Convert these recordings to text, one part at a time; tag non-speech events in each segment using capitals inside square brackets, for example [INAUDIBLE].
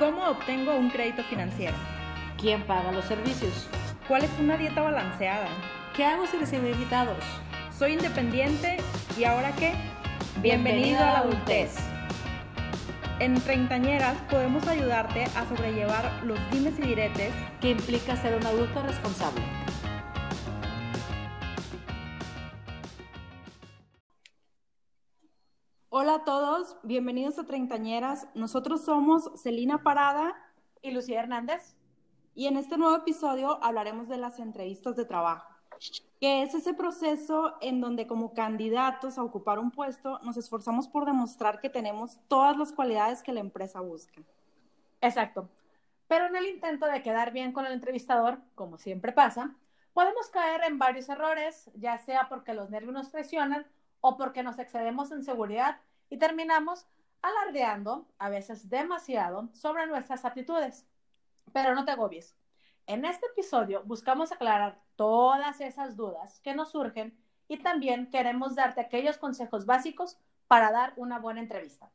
¿Cómo obtengo un crédito financiero? ¿Quién paga los servicios? ¿Cuál es una dieta balanceada? ¿Qué hago si recibo invitados? Soy independiente y ahora qué? Bienvenido a la adultez. En Treintañeras podemos ayudarte a sobrellevar los dimes y diretes que implica ser un adulto responsable. Hola a todos, bienvenidos a Treintañeras. Nosotros somos Celina Parada y Lucía Hernández. Y en este nuevo episodio hablaremos de las entrevistas de trabajo, que es ese proceso en donde como candidatos a ocupar un puesto nos esforzamos por demostrar que tenemos todas las cualidades que la empresa busca. Exacto. Pero en el intento de quedar bien con el entrevistador, como siempre pasa, podemos caer en varios errores, ya sea porque los nervios nos presionan o porque nos excedemos en seguridad y terminamos alardeando, a veces demasiado, sobre nuestras aptitudes. Pero no te agobies. En este episodio buscamos aclarar todas esas dudas que nos surgen y también queremos darte aquellos consejos básicos para dar una buena entrevista.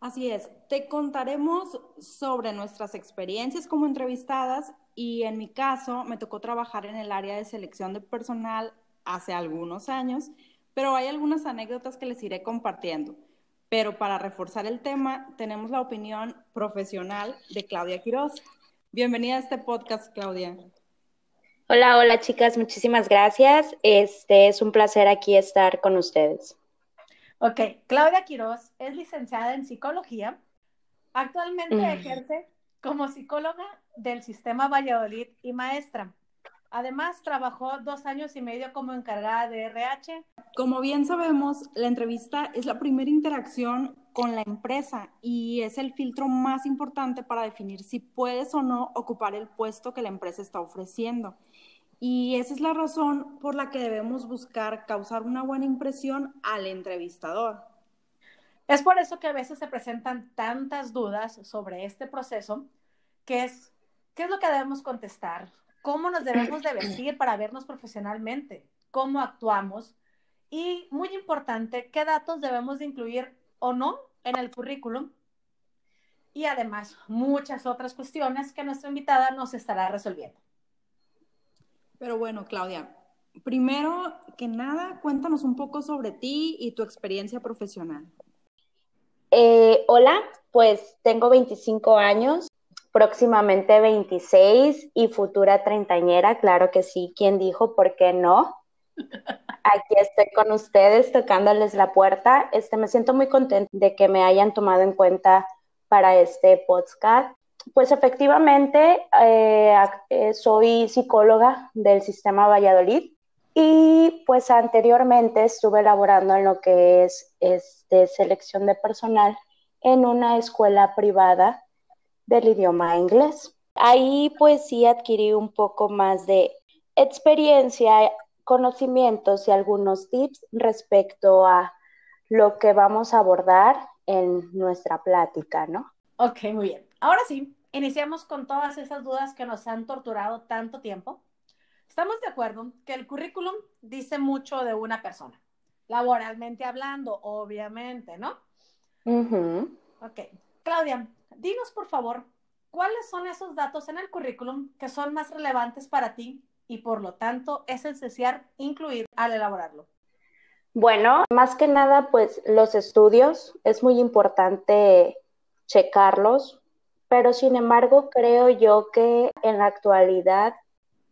Así es, te contaremos sobre nuestras experiencias como entrevistadas y en mi caso me tocó trabajar en el área de selección de personal hace algunos años, pero hay algunas anécdotas que les iré compartiendo. Pero para reforzar el tema, tenemos la opinión profesional de Claudia Quiroz. Bienvenida a este podcast, Claudia. Hola, hola chicas, muchísimas gracias. Este es un placer aquí estar con ustedes. Ok, Claudia Quiroz es licenciada en psicología. Actualmente mm. ejerce como psicóloga del sistema Valladolid y maestra. Además, trabajó dos años y medio como encargada de RH. Como bien sabemos, la entrevista es la primera interacción con la empresa y es el filtro más importante para definir si puedes o no ocupar el puesto que la empresa está ofreciendo. Y esa es la razón por la que debemos buscar causar una buena impresión al entrevistador. Es por eso que a veces se presentan tantas dudas sobre este proceso, que es, ¿qué es lo que debemos contestar? Cómo nos debemos de vestir para vernos profesionalmente, cómo actuamos y, muy importante, qué datos debemos de incluir o no en el currículum y además muchas otras cuestiones que nuestra invitada nos estará resolviendo. Pero bueno, Claudia, primero que nada, cuéntanos un poco sobre ti y tu experiencia profesional. Eh, hola, pues tengo 25 años, próximamente 26 y futura treintañera, claro que sí, ¿quién dijo por qué no? Aquí estoy con ustedes tocándoles la puerta. Este, me siento muy contenta de que me hayan tomado en cuenta para este podcast. Pues efectivamente, eh, eh, soy psicóloga del sistema Valladolid y pues anteriormente estuve elaborando en lo que es este, selección de personal en una escuela privada del idioma inglés. Ahí pues sí adquirí un poco más de experiencia, conocimientos y algunos tips respecto a lo que vamos a abordar en nuestra plática, ¿no? Ok, muy bien. Ahora sí, iniciamos con todas esas dudas que nos han torturado tanto tiempo. Estamos de acuerdo que el currículum dice mucho de una persona, laboralmente hablando, obviamente, ¿no? Ok. Claudia, dinos por favor, ¿cuáles son esos datos en el currículum que son más relevantes para ti y por lo tanto es esencial incluir al elaborarlo? Bueno, más que nada, pues los estudios es muy importante checarlos, pero sin embargo creo yo que en la actualidad,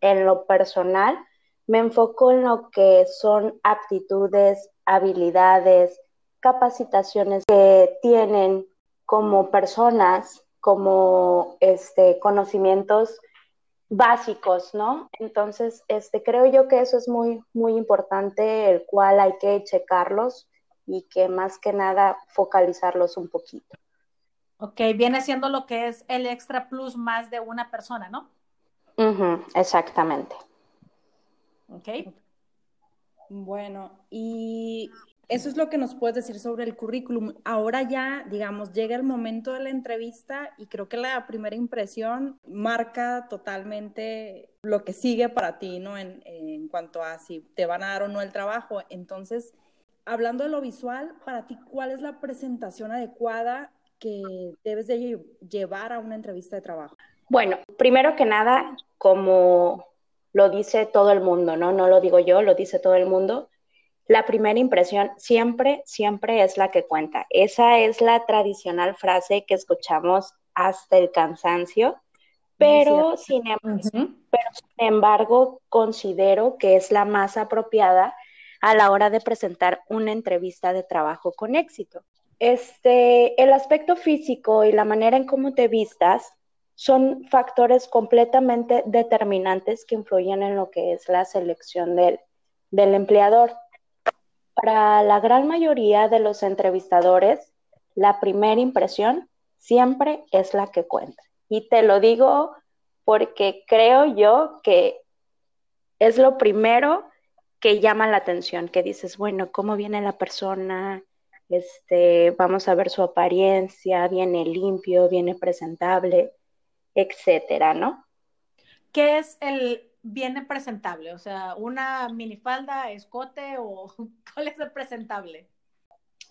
en lo personal, me enfoco en lo que son aptitudes, habilidades, capacitaciones que tienen como personas, como este, conocimientos básicos, ¿no? Entonces, este, creo yo que eso es muy, muy importante, el cual hay que checarlos y que más que nada focalizarlos un poquito. Ok, viene siendo lo que es el extra plus más de una persona, ¿no? exactamente. Ok. Bueno, y eso es lo que nos puedes decir sobre el currículum. Ahora ya, digamos, llega el momento de la entrevista y creo que la primera impresión marca totalmente lo que sigue para ti, ¿no? En, en cuanto a si te van a dar o no el trabajo. Entonces, hablando de lo visual, para ti, ¿cuál es la presentación adecuada que debes de llevar a una entrevista de trabajo? Bueno, primero que nada, como lo dice todo el mundo, ¿no? No lo digo yo, lo dice todo el mundo. La primera impresión siempre, siempre es la que cuenta. Esa es la tradicional frase que escuchamos hasta el cansancio, pero sin, em-, pero sin embargo considero que es la más apropiada a la hora de presentar una entrevista de trabajo con éxito. Este, el aspecto físico y la manera en cómo te vistas son factores completamente determinantes que influyen en lo que es la selección del, del empleador. Para la gran mayoría de los entrevistadores, la primera impresión siempre es la que cuenta. Y te lo digo porque creo yo que es lo primero que llama la atención, que dices, bueno, ¿cómo viene la persona? Este, vamos a ver su apariencia, viene limpio, viene presentable, etcétera, ¿no? ¿Qué es el viene presentable? O sea, una minifalda, escote o [LAUGHS] cuál es el presentable?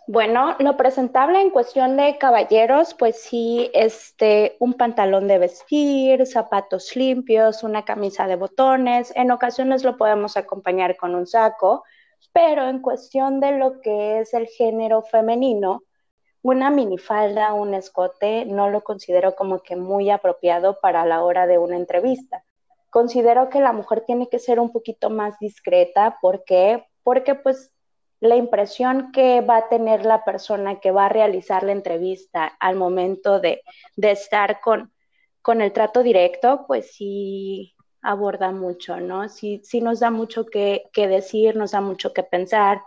Bueno, lo presentable en cuestión de caballeros, pues sí, este, un pantalón de vestir, zapatos limpios, una camisa de botones, en ocasiones lo podemos acompañar con un saco, pero en cuestión de lo que es el género femenino, una minifalda, un escote, no lo considero como que muy apropiado para la hora de una entrevista. Considero que la mujer tiene que ser un poquito más discreta, ¿por qué? Porque pues la impresión que va a tener la persona que va a realizar la entrevista al momento de, estar con, con, el trato directo, pues sí aborda mucho, ¿no? Sí, sí nos da mucho que, decir, nos da mucho que pensar.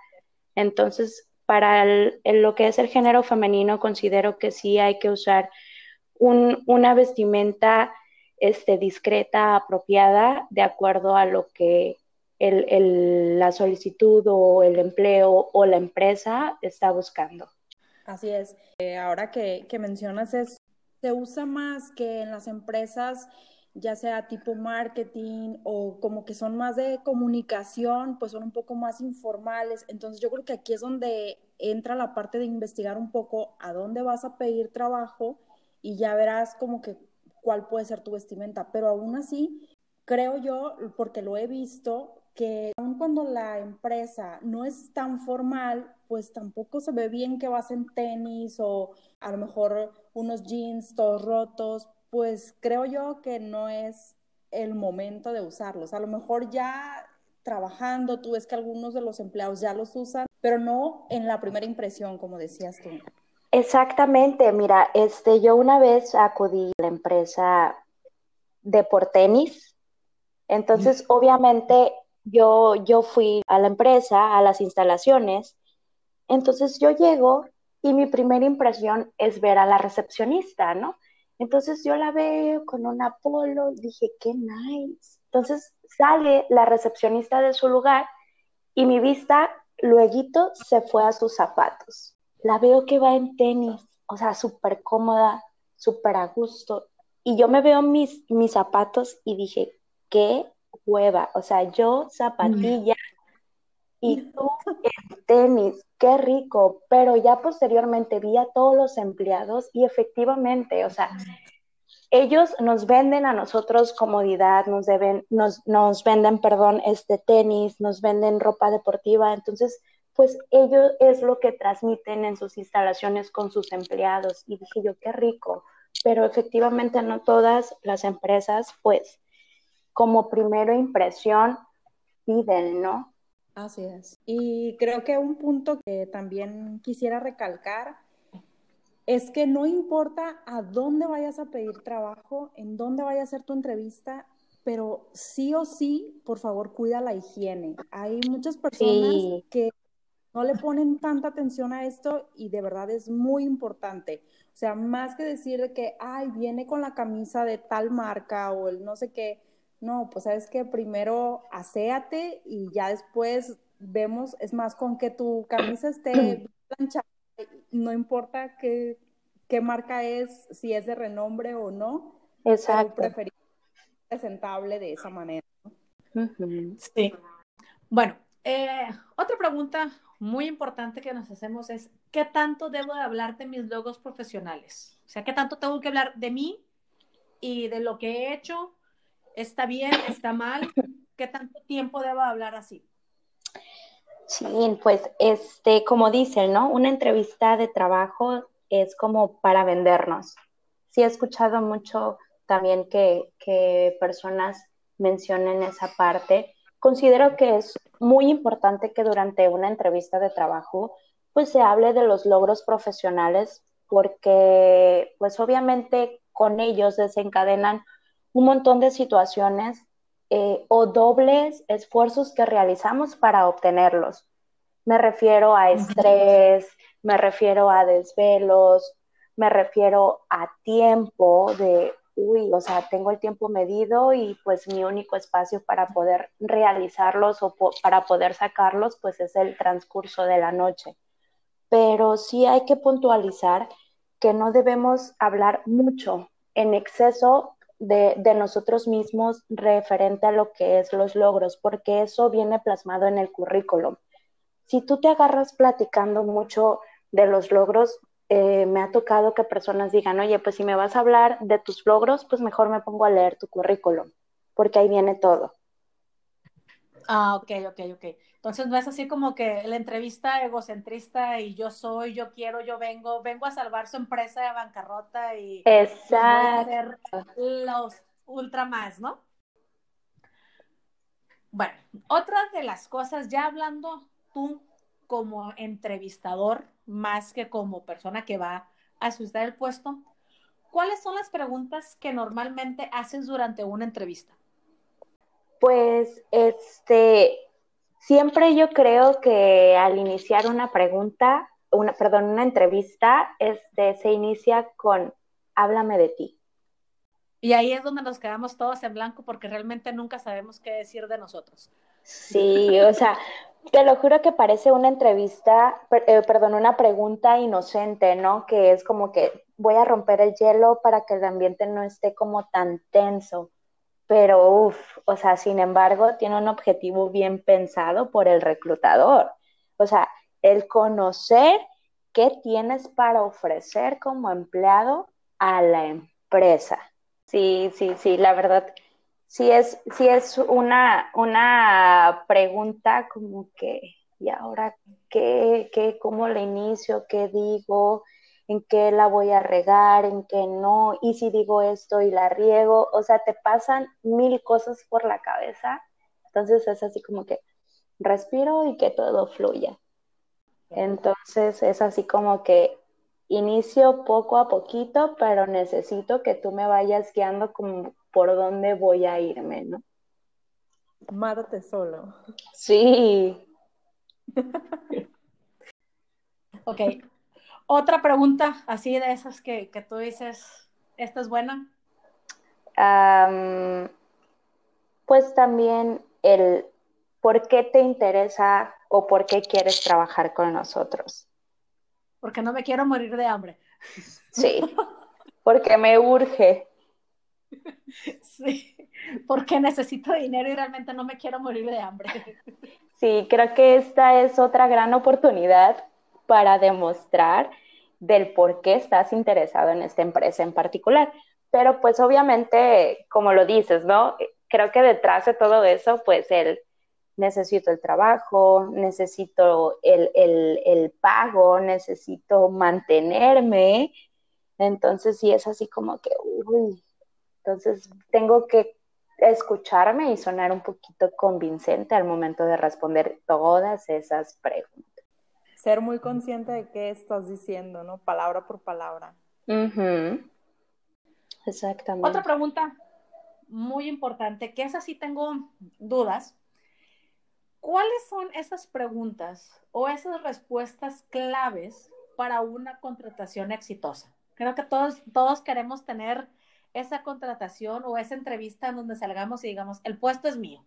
Entonces, para lo que es el género femenino, considero que sí hay que usar una vestimenta este, discreta, apropiada, de acuerdo a lo que el, la solicitud o el empleo o la empresa está buscando. Así es. Eh, ahora que, que mencionas eso, se usa más que en las empresas ya sea tipo marketing o como que son más de comunicación, pues son un poco más informales. Entonces yo creo que aquí es donde entra la parte de investigar un poco a dónde vas a pedir trabajo y ya verás como que cuál puede ser tu vestimenta. Pero aún así, creo yo, porque lo he visto, que aun cuando la empresa no es tan formal, pues tampoco se ve bien que vas en tenis o a lo mejor unos jeans todos rotos, pues creo yo que no es el momento de usarlos. A lo mejor ya trabajando, tú ves que algunos de los empleados ya los usan, pero no en la primera impresión, como decías tú. Exactamente, mira, este, yo una vez acudí a la empresa de por tenis, entonces obviamente yo, yo fui a la empresa, a las instalaciones, entonces yo llego y mi primera impresión es ver a la recepcionista, ¿no? Entonces yo la veo con un Apolo, dije, qué nice. Entonces sale la recepcionista de su lugar y mi vista luego se fue a sus zapatos. La veo que va en tenis, o sea, súper cómoda, súper a gusto. Y yo me veo mis, mis zapatos y dije, qué hueva, o sea, yo zapatilla y tú en tenis, qué rico, pero ya posteriormente vi a todos los empleados y efectivamente, o sea, ellos nos venden a nosotros comodidad, nos deben, nos, nos venden, perdón, este tenis, nos venden ropa deportiva, entonces, pues ellos es lo que transmiten en sus instalaciones con sus empleados y dije yo, qué rico, pero efectivamente no todas las empresas, pues, como primera impresión piden, ¿no? Así es. Y creo que un punto que también quisiera recalcar es que no importa a dónde vayas a pedir trabajo, en dónde vaya a ser tu entrevista, pero sí o sí, por favor, cuida la higiene. Hay muchas personas que no le ponen tanta atención a esto y de verdad es muy importante. O sea, más que decir que, ay, viene con la camisa de tal marca o el no sé qué, no, pues sabes que primero aséate y ya después vemos, es más, con que tu camisa esté [CLEARS THROAT] planchada, no importa qué, qué marca es, si es de renombre o no, Exacto. preferir presentable de esa manera. Sí. Bueno, Eh, otra pregunta muy importante que nos hacemos es, ¿qué tanto debo de hablar de mis logros profesionales? O sea, ¿qué tanto tengo que hablar de mí y de lo que he hecho? ¿Está bien? ¿Está mal? ¿Qué tanto tiempo debo hablar así? Sí, pues este, como dicen, ¿no? Una entrevista de trabajo es como para vendernos. Sí he escuchado mucho también que personas mencionen esa parte. Considero que es muy importante que durante una entrevista de trabajo pues se hable de los logros profesionales porque pues obviamente con ellos desencadenan un montón de situaciones eh, o dobles esfuerzos que realizamos para obtenerlos. Me refiero a estrés, me refiero a desvelos, me refiero a tiempo de uy, o sea, tengo el tiempo medido y pues mi único espacio para poder realizarlos o para poder sacarlos, pues es el transcurso de la noche. Pero sí hay que puntualizar que no debemos hablar mucho en exceso de, de, nosotros mismos referente a lo que es los logros, porque eso viene plasmado en el currículum. Si tú te agarras platicando mucho de los logros, eh, me ha tocado que personas digan, oye, pues si me vas a hablar de tus logros, pues mejor me pongo a leer tu currículum, porque ahí viene todo. Ah, ok, ok, ok. Entonces no es así como que la entrevista egocentrista y yo soy, yo quiero, yo vengo, vengo a salvar su empresa de bancarrota y Exacto. los ultra más, ¿no? Bueno, otra de las cosas, ya hablando tú como entrevistador, más que como persona que va a asustar el puesto, ¿cuáles son las preguntas que normalmente haces durante una entrevista? Pues, este, siempre yo creo que al iniciar una pregunta, una, perdón, una entrevista, este, se inicia con háblame de ti. Y ahí es donde nos quedamos todos en blanco porque realmente nunca sabemos qué decir de nosotros. Sí, o sea, te lo juro que parece una entrevista, eh, perdón, una pregunta inocente, ¿no? Que es como que voy a romper el hielo para que el ambiente no esté como tan tenso. Pero, uff, o sea, sin embargo, tiene un objetivo bien pensado por el reclutador. O sea, el conocer qué tienes para ofrecer como empleado a la empresa. Sí, sí, sí, la verdad sí es, es una, una pregunta como que, ¿y ahora qué, qué, cómo le inicio, qué digo, en qué la voy a regar, en qué no, y si digo esto y la riego, o sea, te pasan mil cosas por la cabeza, entonces es así como que respiro y que todo fluya. Entonces es así como que inicio poco a poquito, pero necesito que tú me vayas guiando como por dónde voy a irme, ¿no? Márate solo. Sí. [LAUGHS] ok. Otra pregunta así de esas que, tú dices, ¿esta es buena? pues también el por qué te interesa o por qué quieres trabajar con nosotros. Porque no me quiero morir de hambre. Sí, [LAUGHS] porque me urge. [LAUGHS] Sí, porque necesito dinero y realmente no me quiero morir de hambre. Sí, creo que esta es otra gran oportunidad para demostrar del por qué estás interesado en esta empresa en particular. Pero pues obviamente, como lo dices, ¿no? Creo que detrás de todo eso, pues el necesito el trabajo, necesito el, el, el pago, necesito mantenerme. Entonces sí es así como que, uy, entonces, tengo que escucharme y sonar un poquito convincente al momento de responder todas esas preguntas. Ser muy consciente de qué estás diciendo, ¿no? Palabra por palabra. Exactamente. Otra pregunta muy importante, que es así tengo dudas. ¿Cuáles son esas preguntas o esas respuestas claves para una contratación exitosa? Creo que todos, todos queremos tener esa contratación o esa entrevista en donde salgamos y digamos, el puesto es mío.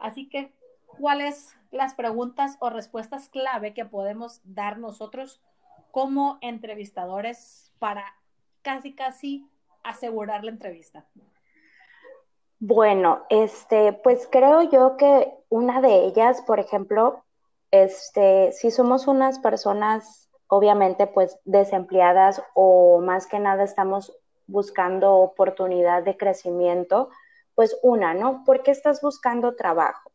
Así que, ¿cuáles las preguntas o respuestas clave que podemos dar nosotros como entrevistadores para casi, casi asegurar la entrevista? Bueno, este, pues creo yo que una de ellas, por ejemplo, este, si somos unas personas, obviamente, pues desempleadas o más que nada estamos buscando oportunidad de crecimiento, pues una, ¿no? ¿Por qué estás buscando trabajo?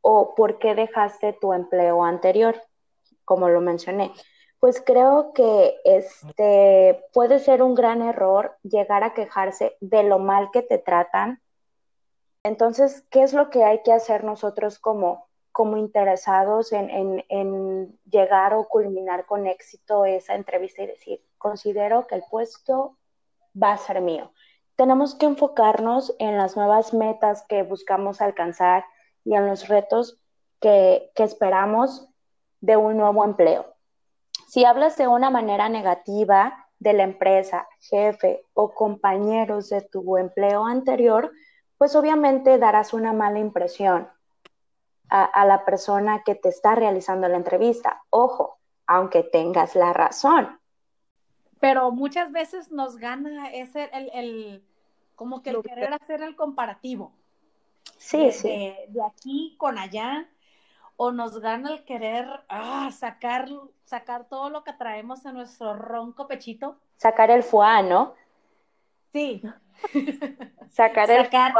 ¿O por qué dejaste tu empleo anterior? Como lo mencioné. Pues creo que este puede ser un gran error llegar a quejarse de lo mal que te tratan. Entonces, ¿qué es lo que hay que hacer nosotros como, como interesados en, en llegar o culminar con éxito esa entrevista y decir, considero que el puesto va a ser mío? tenemos que enfocarnos en las nuevas metas que buscamos alcanzar y en los retos que, esperamos de un nuevo empleo. Si hablas de una manera negativa de la empresa, jefe o compañeros de tu empleo anterior, pues obviamente darás una mala impresión a, a, la persona que te está realizando la entrevista. Ojo, aunque tengas la razón, pero muchas veces nos gana ese el, el como que el querer hacer el comparativo. Sí, sí. De, aquí con allá, o nos gana el querer ah, sacar, sacar todo lo que traemos en nuestro ronco pechito. Sacar el foie, ¿no? Sí. [LAUGHS] sacar el, sacar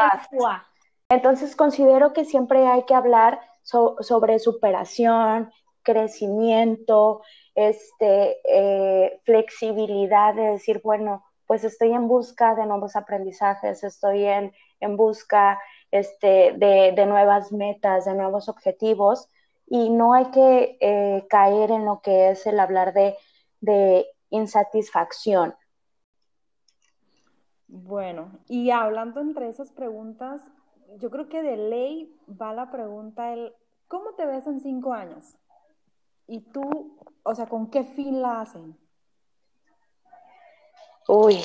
Entonces considero que siempre hay que hablar sobre superación, crecimiento, este, eh, flexibilidad de decir, bueno, pues estoy en busca de nuevos aprendizajes, estoy en, en busca este, de, nuevas metas, de nuevos objetivos, y no hay que eh, caer en lo que es el hablar de, de insatisfacción. Bueno, y hablando entre esas preguntas, yo creo que de ley va la pregunta el, ¿cómo te ves en cinco años? Y tú, o sea, ¿con qué fin la hacen? Uy,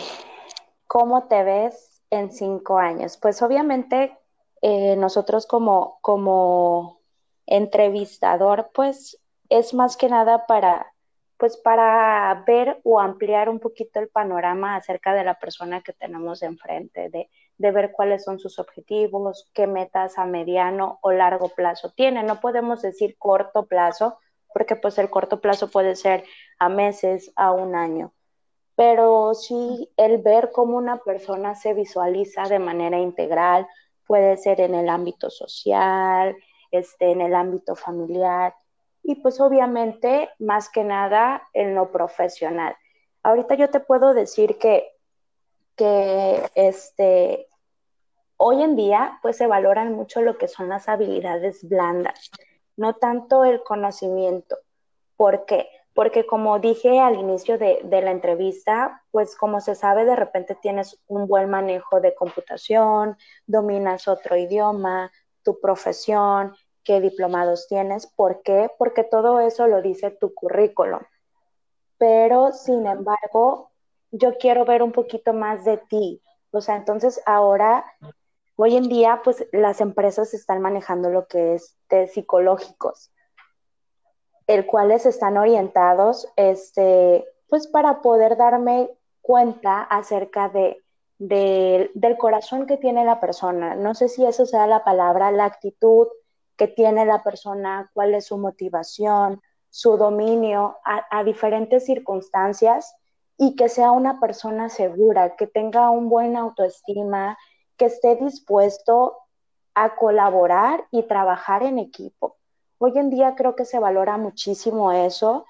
¿cómo te ves en cinco años? Pues obviamente eh, nosotros como, como entrevistador, pues es más que nada para, pues para ver o ampliar un poquito el panorama acerca de la persona que tenemos enfrente, de, de ver cuáles son sus objetivos, qué metas a mediano o largo plazo tiene. No podemos decir corto plazo, porque pues el corto plazo puede ser a meses, a un año, pero sí el ver cómo una persona se visualiza de manera integral, puede ser en el ámbito social, este, en el ámbito familiar y pues obviamente más que nada en lo profesional. Ahorita yo te puedo decir que, que este, hoy en día pues se valoran mucho lo que son las habilidades blandas no tanto el conocimiento. ¿Por qué? Porque como dije al inicio de, la entrevista, pues como se sabe, de repente tienes un buen manejo de computación, dominas otro idioma, tu profesión, qué diplomados tienes. ¿Por qué? Porque todo eso lo dice tu currículum. Pero, sin embargo, yo quiero ver un poquito más de ti. O sea, entonces ahora Hoy en día, pues las empresas están manejando lo que es psicológicos, el cuales están orientados, este, pues para poder darme cuenta acerca de, del corazón que tiene la persona. No sé si eso sea la palabra, la actitud que tiene la persona, cuál es su motivación, su dominio a diferentes circunstancias y que sea una persona segura, que tenga un buen autoestima, que esté dispuesto a colaborar y trabajar en equipo. Hoy en día creo que se valora muchísimo eso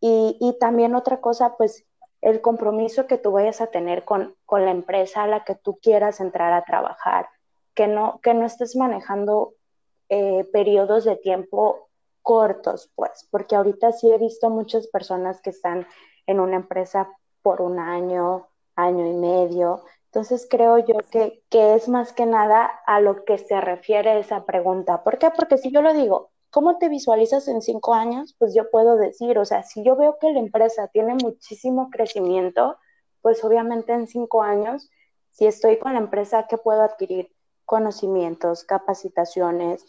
y, también otra cosa, pues el compromiso que tú vayas a tener con, la empresa a la que tú quieras entrar a trabajar, que no, que no estés manejando eh, periodos de tiempo cortos, pues, porque ahorita sí he visto muchas personas que están en una empresa por un año, año y medio, entonces creo yo que, es más que nada a lo que se refiere esa pregunta. ¿Por qué? Porque si yo lo digo, ¿cómo te visualizas en cinco años? Pues yo puedo decir, o sea, si yo veo que la empresa tiene muchísimo crecimiento, pues obviamente en cinco años, si estoy con la empresa, ¿qué puedo adquirir? Conocimientos, capacitaciones,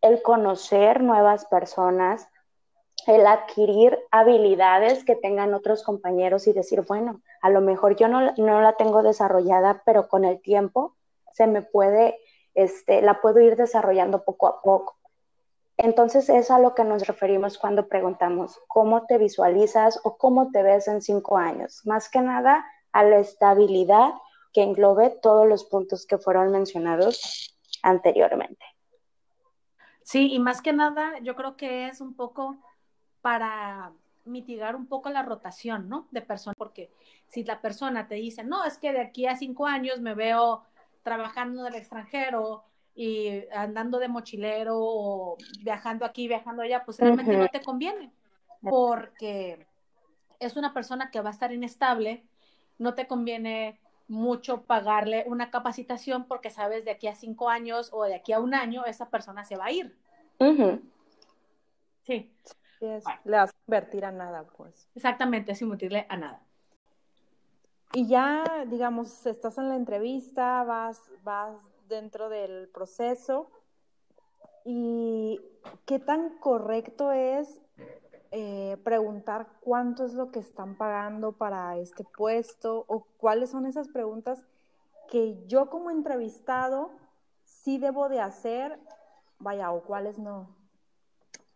el conocer nuevas personas, el adquirir habilidades que tengan otros compañeros y decir, bueno, a lo mejor yo no, la tengo desarrollada, pero con el tiempo se me puede este, la puedo ir desarrollando poco a poco. Entonces es a lo que nos referimos cuando preguntamos cómo te visualizas o cómo te ves en cinco años. Más que nada a la estabilidad que englobe todos los puntos que fueron mencionados anteriormente. Sí, y más que nada, yo creo que es un poco para mitigar un poco la rotación, ¿no? De personas, porque si la persona te dice, no, es que de aquí a cinco años me veo trabajando en el extranjero y andando de mochilero o viajando aquí, viajando allá, pues realmente no te conviene, porque es una persona que va a estar inestable, no te conviene mucho pagarle una capacitación porque sabes de aquí a cinco años o de aquí a un año esa persona se va a ir. Sí. Le vas a invertir a nada, pues. Exactamente, sin invertirle a nada. Y ya, digamos, estás en la entrevista, vas, vas dentro del proceso. ¿Y qué tan correcto es eh, preguntar cuánto es lo que están pagando para este puesto o cuáles son esas preguntas que yo como entrevistado sí debo de hacer, vaya, o cuáles no.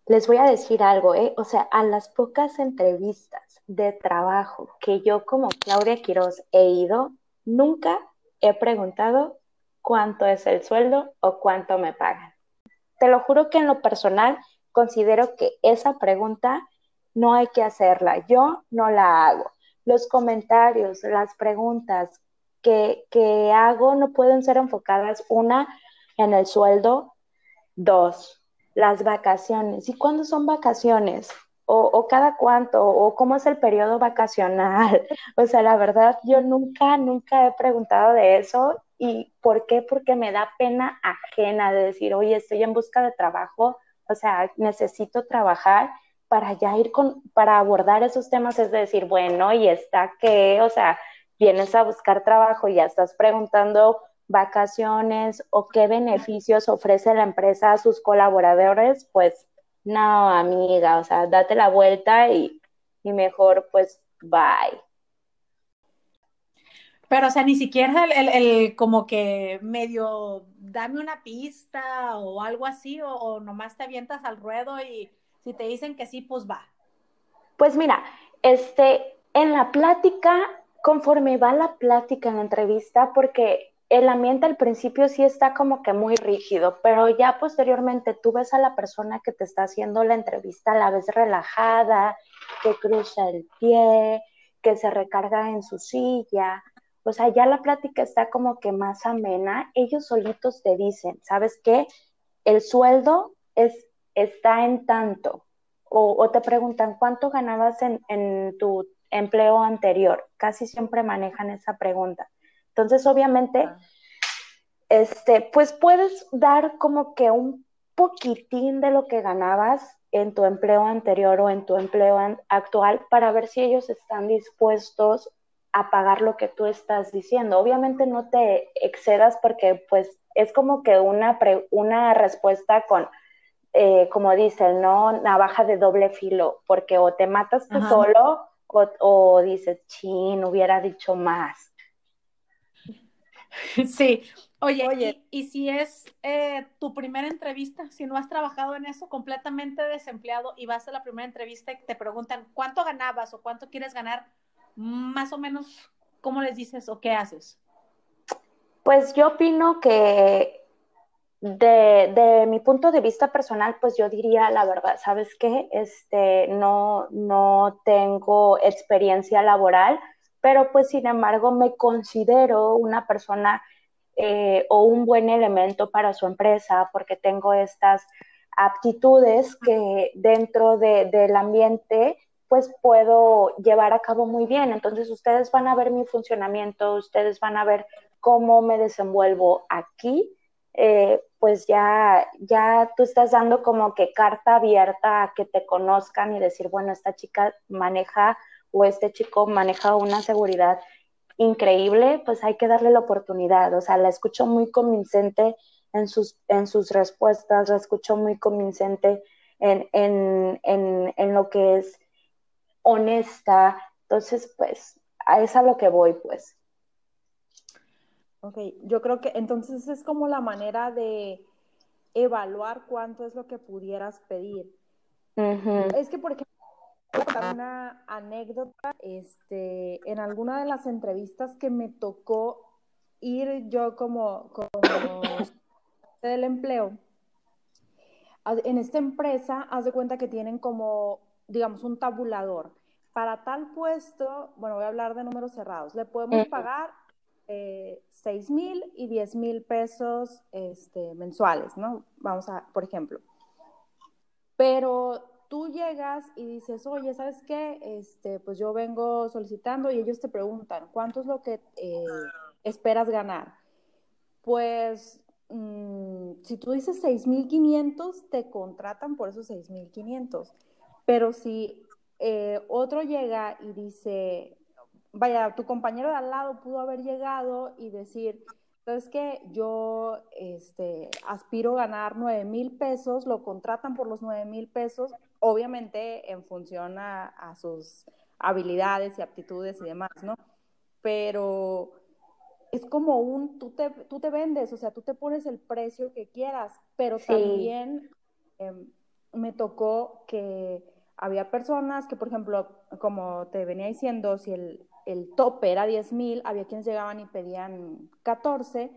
Les voy a decir algo, ¿eh? O sea, a las pocas entrevistas de trabajo que yo como Claudia Quiroz he ido, nunca he preguntado cuánto es el sueldo o cuánto me pagan. Te lo juro que en lo personal considero que esa pregunta no hay que hacerla. Yo no la hago. Los comentarios, las preguntas que, que hago no pueden ser enfocadas, una, en el sueldo, dos, las vacaciones. ¿Y cuándo son vacaciones? O, cada cuánto, o cómo es el periodo vacacional. [LAUGHS] O sea, la verdad, yo nunca, nunca he preguntado de eso. ¿Y por qué? Porque me da pena ajena de decir, oye, estoy en busca de trabajo, o sea, necesito trabajar para ya ir con, para abordar esos temas, es decir, bueno, y está que, o sea, vienes a buscar trabajo y ya estás preguntando vacaciones o qué beneficios ofrece la empresa a sus colaboradores, pues no, amiga, o sea, date la vuelta y, y mejor pues bye. Pero, o sea, ni siquiera el, el, como que medio dame una pista o algo así, o, nomás te avientas al ruedo y si te dicen que sí, pues va. Pues mira, este, en la plática, conforme va la plática en la entrevista, porque el ambiente al principio sí está como que muy rígido, pero ya posteriormente tú ves a la persona que te está haciendo la entrevista, la ves relajada, que cruza el pie, que se recarga en su silla, o sea, ya la plática está como que más amena, ellos solitos te dicen, ¿sabes qué? El sueldo es, está en tanto, o, te preguntan cuánto ganabas en, tu empleo anterior, casi siempre manejan esa pregunta. Entonces, obviamente, ah. este, pues puedes dar como que un poquitín de lo que ganabas en tu empleo anterior o en tu empleo actual para ver si ellos están dispuestos a pagar lo que tú estás diciendo. Obviamente no te excedas porque pues es como que una, una respuesta con, eh, como dicen, ¿no? Navaja de doble filo, porque o te matas tú solo o, dices, chin, hubiera dicho más. [LAUGHS] Sí, oye, oye. Y, si es eh, tu primera entrevista, si no has trabajado en eso, completamente desempleado y vas a la primera entrevista y te preguntan cuánto ganabas o cuánto quieres ganar, más o menos, ¿cómo les dices o qué haces? Pues yo opino que de, de, mi punto de vista personal, pues yo diría la verdad, ¿sabes qué? Este, no, no tengo experiencia laboral, pero pues sin embargo me considero una persona eh, o un buen elemento para su empresa porque tengo estas aptitudes que dentro de, del ambiente pues puedo llevar a cabo muy bien. Entonces ustedes van a ver mi funcionamiento, ustedes van a ver cómo me desenvuelvo aquí. Eh, pues ya, ya tú estás dando como que carta abierta a que te conozcan y decir, bueno, esta chica maneja o este chico maneja una seguridad increíble, pues hay que darle la oportunidad. O sea, la escucho muy convincente en sus, en sus respuestas, la escucho muy convincente en, en, en, en lo que es honesta. Entonces, pues, a eso a lo que voy, pues. Ok, yo creo que entonces es como la manera de evaluar cuánto es lo que pudieras pedir. Es que, por ejemplo, una anécdota, este, en alguna de las entrevistas que me tocó ir yo como, como [COUGHS] del empleo, en esta empresa, haz de cuenta que tienen como, digamos, un tabulador. Para tal puesto, bueno, voy a hablar de números cerrados, le podemos pagar eh, 6 mil y 10 mil pesos este, mensuales, ¿no? Vamos a, por ejemplo. Pero tú llegas y dices, oye, ¿sabes qué? Este, pues yo vengo solicitando y ellos te preguntan, ¿cuánto es lo que eh, esperas ganar? Pues mm, si tú dices 6.500, te contratan por esos 6.500. Pero si eh, otro llega y dice, vaya, tu compañero de al lado pudo haber llegado y decir, ¿sabes qué? Yo este, aspiro a ganar 9 mil pesos, lo contratan por los 9 mil pesos, obviamente en función a, sus habilidades y aptitudes y demás, ¿no? Pero es como un, tú te, tú te vendes, o sea, tú te pones el precio que quieras, pero también em, me tocó que había personas que, por ejemplo, como te venía diciendo, si el, el tope era 10 mil, había quienes llegaban y pedían 14,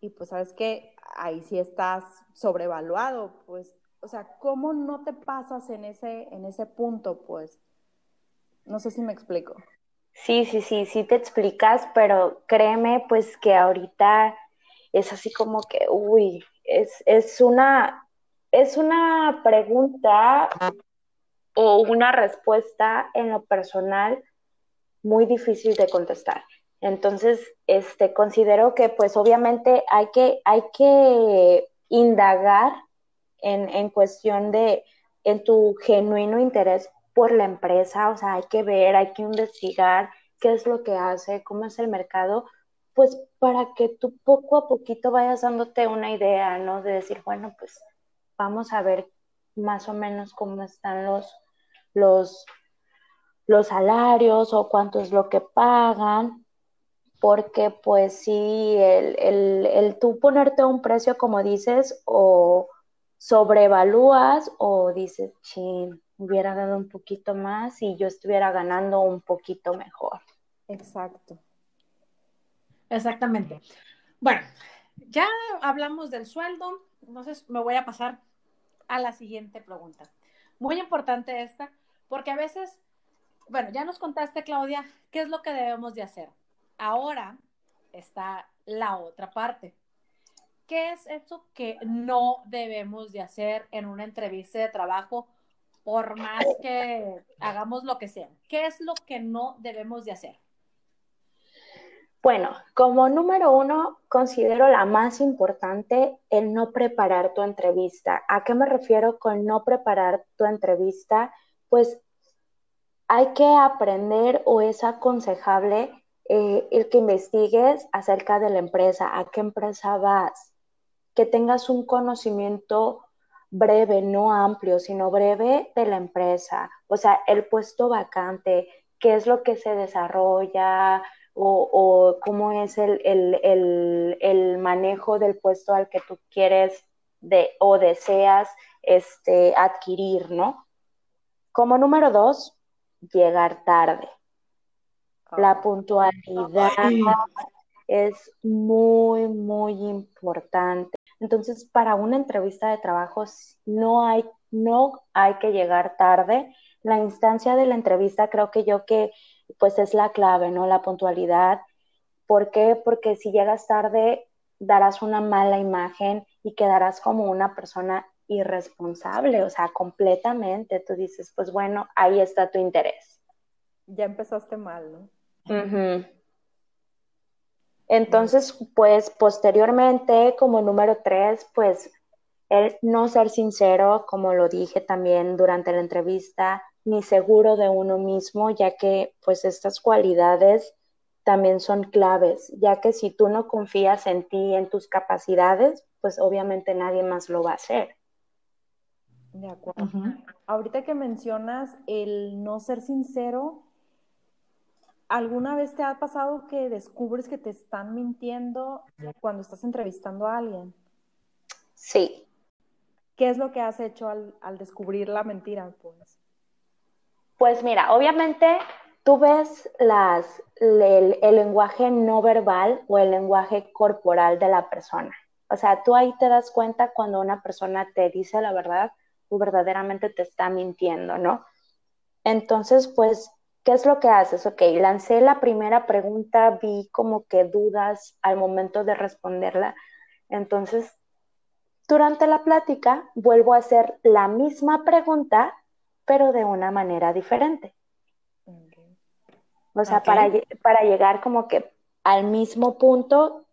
y pues sabes que ahí sí estás sobrevaluado, pues, o sea, ¿cómo no te pasas en ese, en ese punto? Pues, no sé si me explico. Sí, sí, sí, sí te explicas, pero créeme, pues que ahorita es así como que, uy, es, es una, es una pregunta o una respuesta en lo personal muy difícil de contestar. Entonces, este, considero que pues obviamente hay que, hay que indagar en, en cuestión de, en tu genuino interés por la empresa, o sea, hay que ver, hay que investigar qué es lo que hace, cómo es el mercado, pues para que tú poco a poquito vayas dándote una idea, ¿no? De decir, bueno, pues vamos a ver más o menos cómo están los, los, los salarios o cuánto es lo que pagan, porque pues sí, el, el, el tú ponerte un precio como dices o sobrevalúas o dices, chin, hubiera dado un poquito más y yo estuviera ganando un poquito mejor. Exacto. Exactamente. Bueno, ya hablamos del sueldo, entonces me voy a pasar a la siguiente pregunta. Muy importante esta, porque a veces bueno, ya nos contaste, Claudia, qué es lo que debemos de hacer. Ahora está la otra parte. ¿Qué es eso que no debemos de hacer en una entrevista de trabajo por más que hagamos lo que sea? ¿Qué es lo que no debemos de hacer? Bueno, como número uno, considero la más importante el no preparar tu entrevista. ¿A qué me refiero con no preparar tu entrevista? Pues hay que aprender o es aconsejable eh, el que investigues acerca de la empresa, a qué empresa vas, que tengas un conocimiento breve, no amplio, sino breve de la empresa, o sea, el puesto vacante, qué es lo que se desarrolla o, cómo es el, el, manejo del puesto al que tú quieres de, o deseas este, adquirir, ¿no? Como número dos, llegar tarde. La puntualidad es muy, muy importante. Entonces, para una entrevista de trabajo no hay, no hay que llegar tarde. La instancia de la entrevista creo que yo que pues es la clave, ¿no? La puntualidad. ¿Por qué? Porque si llegas tarde darás una mala imagen y quedarás como una persona irresponsable, o sea, completamente. Tú dices, pues bueno, ahí está tu interés. Ya empezaste mal, ¿no? Entonces, pues posteriormente, como número tres, pues el no ser sincero, como lo dije también durante la entrevista, ni seguro de uno mismo, ya que pues estas cualidades también son claves, ya que si tú no confías en ti, en tus capacidades, pues obviamente nadie más lo va a hacer. De acuerdo. Ahorita que mencionas el no ser sincero, ¿alguna vez te ha pasado que descubres que te están mintiendo cuando estás entrevistando a alguien? Sí. ¿Qué es lo que has hecho al, descubrir la mentira? Pues? pues mira, obviamente tú ves las, el, lenguaje no verbal o el lenguaje corporal de la persona. O sea, tú ahí te das cuenta cuando una persona te dice la verdad o verdaderamente te está mintiendo, ¿no? Entonces, pues, ¿qué es lo que haces? Ok, lancé la primera pregunta, vi como que dudas al momento de responderla. Entonces, durante la plática, vuelvo a hacer la misma pregunta, pero de una manera diferente. O sea, para, para llegar como que al mismo punto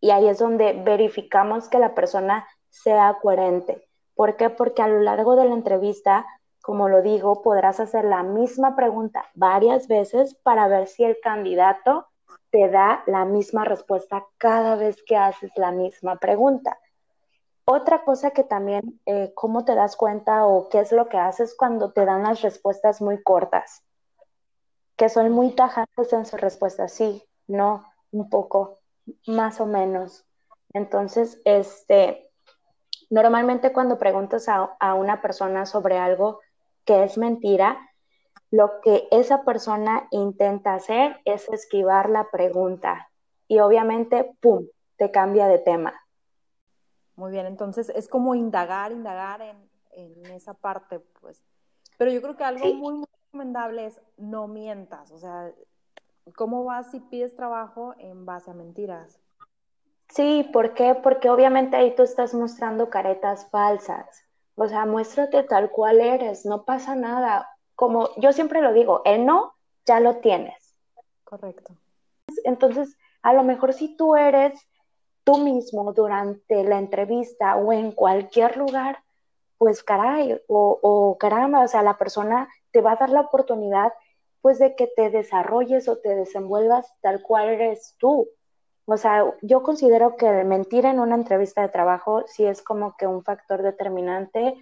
y ahí es donde verificamos que la persona sea coherente. ¿Por qué? Porque a lo largo de la entrevista, como lo digo, podrás hacer la misma pregunta varias veces para ver si el candidato te da la misma respuesta cada vez que haces la misma pregunta. Otra cosa que también, eh, ¿cómo te das cuenta o qué es lo que haces cuando te dan las respuestas muy cortas? que son muy tajantes en su respuesta, sí, no, un poco, más o menos. Entonces, este, normalmente cuando preguntas a, a una persona sobre algo que es mentira, lo que esa persona intenta hacer es esquivar la pregunta y obviamente, ¡pum!, te cambia de tema. Muy bien, entonces es como indagar, indagar en, en esa parte, pues. Pero yo creo que algo muy, muy recomendable es no mientas, o sea, ¿cómo vas si pides trabajo en base a mentiras? Sí, ¿por qué? Porque obviamente ahí tú estás mostrando caretas falsas. O sea, muéstrate tal cual eres, no pasa nada. Como yo siempre lo digo, el no ya lo tienes. Correcto. Entonces, a lo mejor si tú eres tú mismo durante la entrevista o en cualquier lugar, pues caray, o, o caramba, o sea, la persona te va a dar la oportunidad pues de que te desarrolles o te desenvuelvas tal cual eres tú. O sea, yo considero que mentir en una entrevista de trabajo sí es como que un factor determinante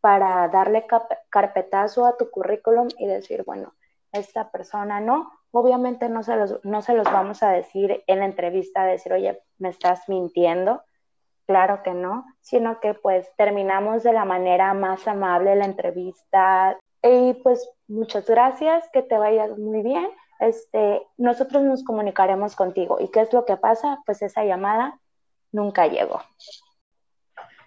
para darle carpetazo a tu currículum y decir, bueno, esta persona no. Obviamente no se los, no se los vamos a decir en la entrevista, decir, oye, me estás mintiendo. Claro que no, sino que pues terminamos de la manera más amable la entrevista, y pues muchas gracias, que te vaya muy bien. Este, nosotros nos comunicaremos contigo. ¿Y qué es lo que pasa? Pues esa llamada nunca llegó.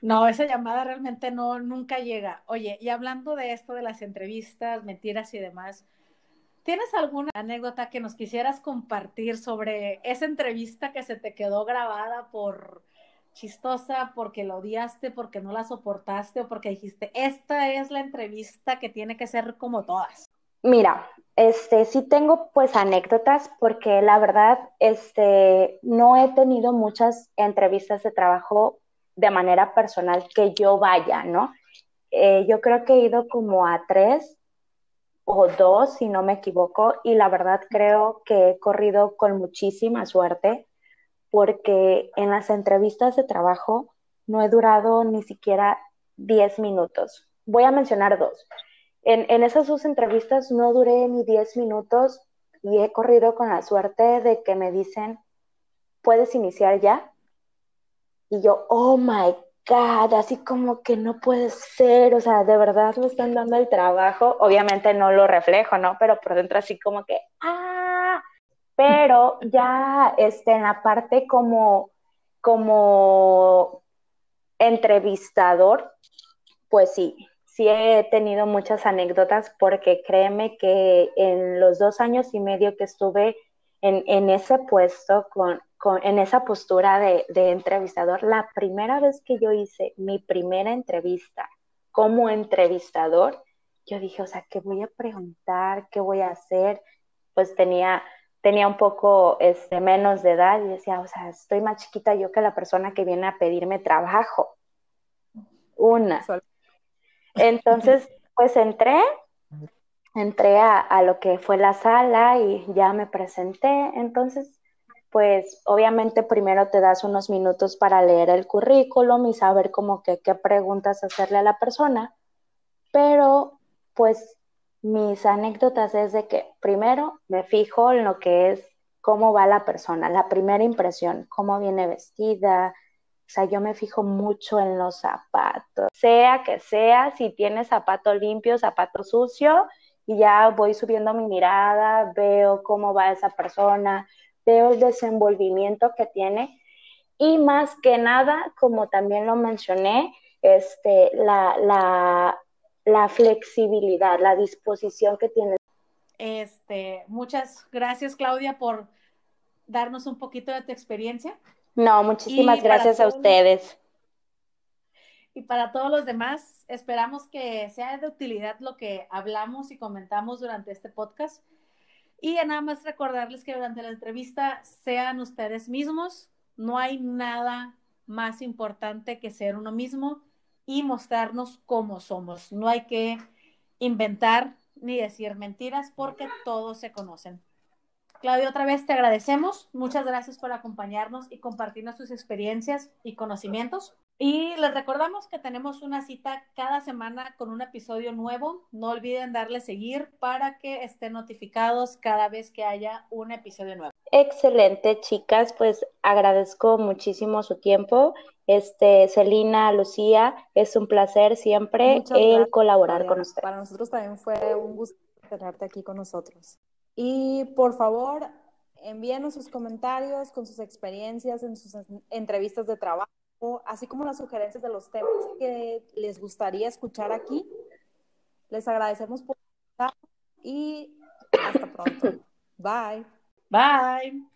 No, esa llamada realmente no, nunca llega. Oye, y hablando de esto, de las entrevistas, mentiras y demás, ¿tienes alguna anécdota que nos quisieras compartir sobre esa entrevista que se te quedó grabada por chistosa porque la odiaste, porque no la soportaste o porque dijiste, esta es la entrevista que tiene que ser como todas? Mira, este sí tengo pues anécdotas porque la verdad este no he tenido muchas entrevistas de trabajo de manera personal que yo vaya, ¿no? Eh, yo creo que he ido como a tres o dos, si no me equivoco, y la verdad creo que he corrido con muchísima suerte porque en las entrevistas de trabajo no he durado ni siquiera 10 minutos. Voy a mencionar dos. En, esas dos entrevistas no duré ni 10 minutos y he corrido con la suerte de que me dicen, ¿puedes iniciar ya? Y yo, oh my God, así como que no puede ser, o sea, de verdad me están dando el trabajo. Obviamente no lo reflejo, ¿no? Pero por dentro así como que, ah, pero ya este, en la parte como, como entrevistador, pues sí, sí he tenido muchas anécdotas porque créeme que en los dos años y medio que estuve en, ese puesto, con, en esa postura de, de, entrevistador, la primera vez que yo hice mi primera entrevista como entrevistador, yo dije, o sea, ¿qué voy a preguntar? ¿Qué voy a hacer? Pues tenía tenía un poco este, menos de edad y decía, o sea, estoy más chiquita yo que la persona que viene a pedirme trabajo. Una. Entonces, pues entré, entré a, lo que fue la sala y ya me presenté. Entonces, pues obviamente primero te das unos minutos para leer el currículum y saber como que qué preguntas hacerle a la persona, pero pues mis anécdotas es de que primero me fijo en lo que es cómo va la persona, la primera impresión, cómo viene vestida. O sea, yo me fijo mucho en los zapatos, sea que sea, si tiene zapato limpio, zapato sucio, y ya voy subiendo mi mirada, veo cómo va esa persona, veo el desenvolvimiento que tiene y más que nada, como también lo mencioné, este, la, la, la flexibilidad, la disposición que tiene. Este, muchas gracias, Claudia, por darnos un poquito de tu experiencia. No, muchísimas gracias a ustedes. Y para todos los demás, esperamos que sea de utilidad lo que hablamos y comentamos durante este podcast. Y nada más recordarles que durante la entrevista sean ustedes mismos. No hay nada más importante que ser uno mismo y mostrarnos cómo somos. No hay que inventar ni decir mentiras porque todos se conocen. Claudia, otra vez te agradecemos. Muchas gracias por acompañarnos y compartirnos tus experiencias y conocimientos. Y les recordamos que tenemos una cita cada semana con un episodio nuevo. No olviden darle seguir para que estén notificados cada vez que haya un episodio nuevo. Excelente, chicas. Pues agradezco muchísimo su tiempo. Este, Celina, Lucía, es un placer siempre el colaborar con ustedes. Para nosotros también fue un gusto tenerte aquí con nosotros. Y por favor, envíenos sus comentarios con sus experiencias en sus entrevistas de trabajo así como las sugerencias de los temas que les gustaría escuchar aquí. Les agradecemos por estar y hasta pronto. Bye. Bye.